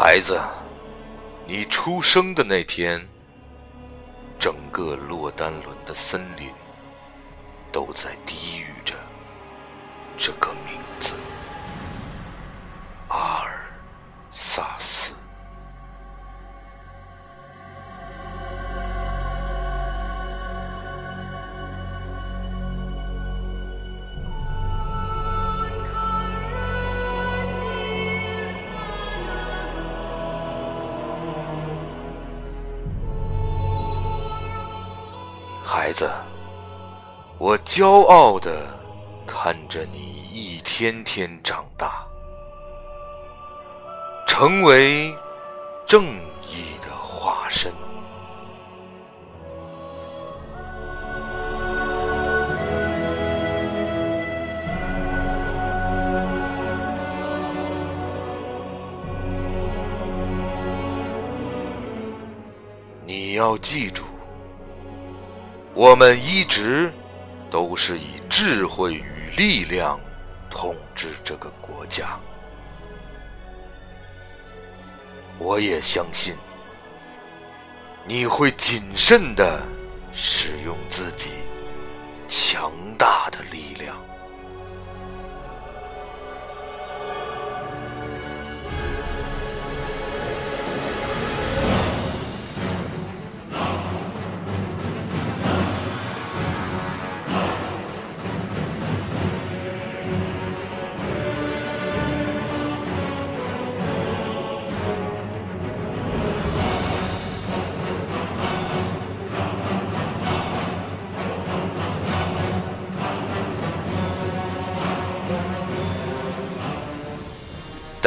孩子，你出生的那天，整个洛丹伦的森林都在低语着这个名字——阿尔萨斯。孩子，我骄傲的看着你一天天长大，成为正义的化身。你要记住。我们一直都是以智慧与力量统治这个国家。我也相信你会谨慎的使用自己强大的力量。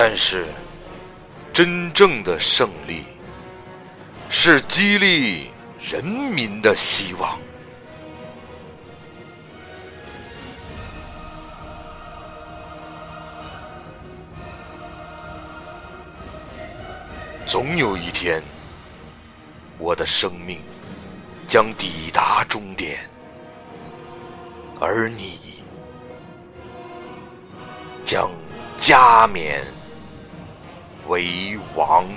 但是，真正的胜利是激励人民的希望。总有一天，我的生命将抵达终点，而你将加冕。为王。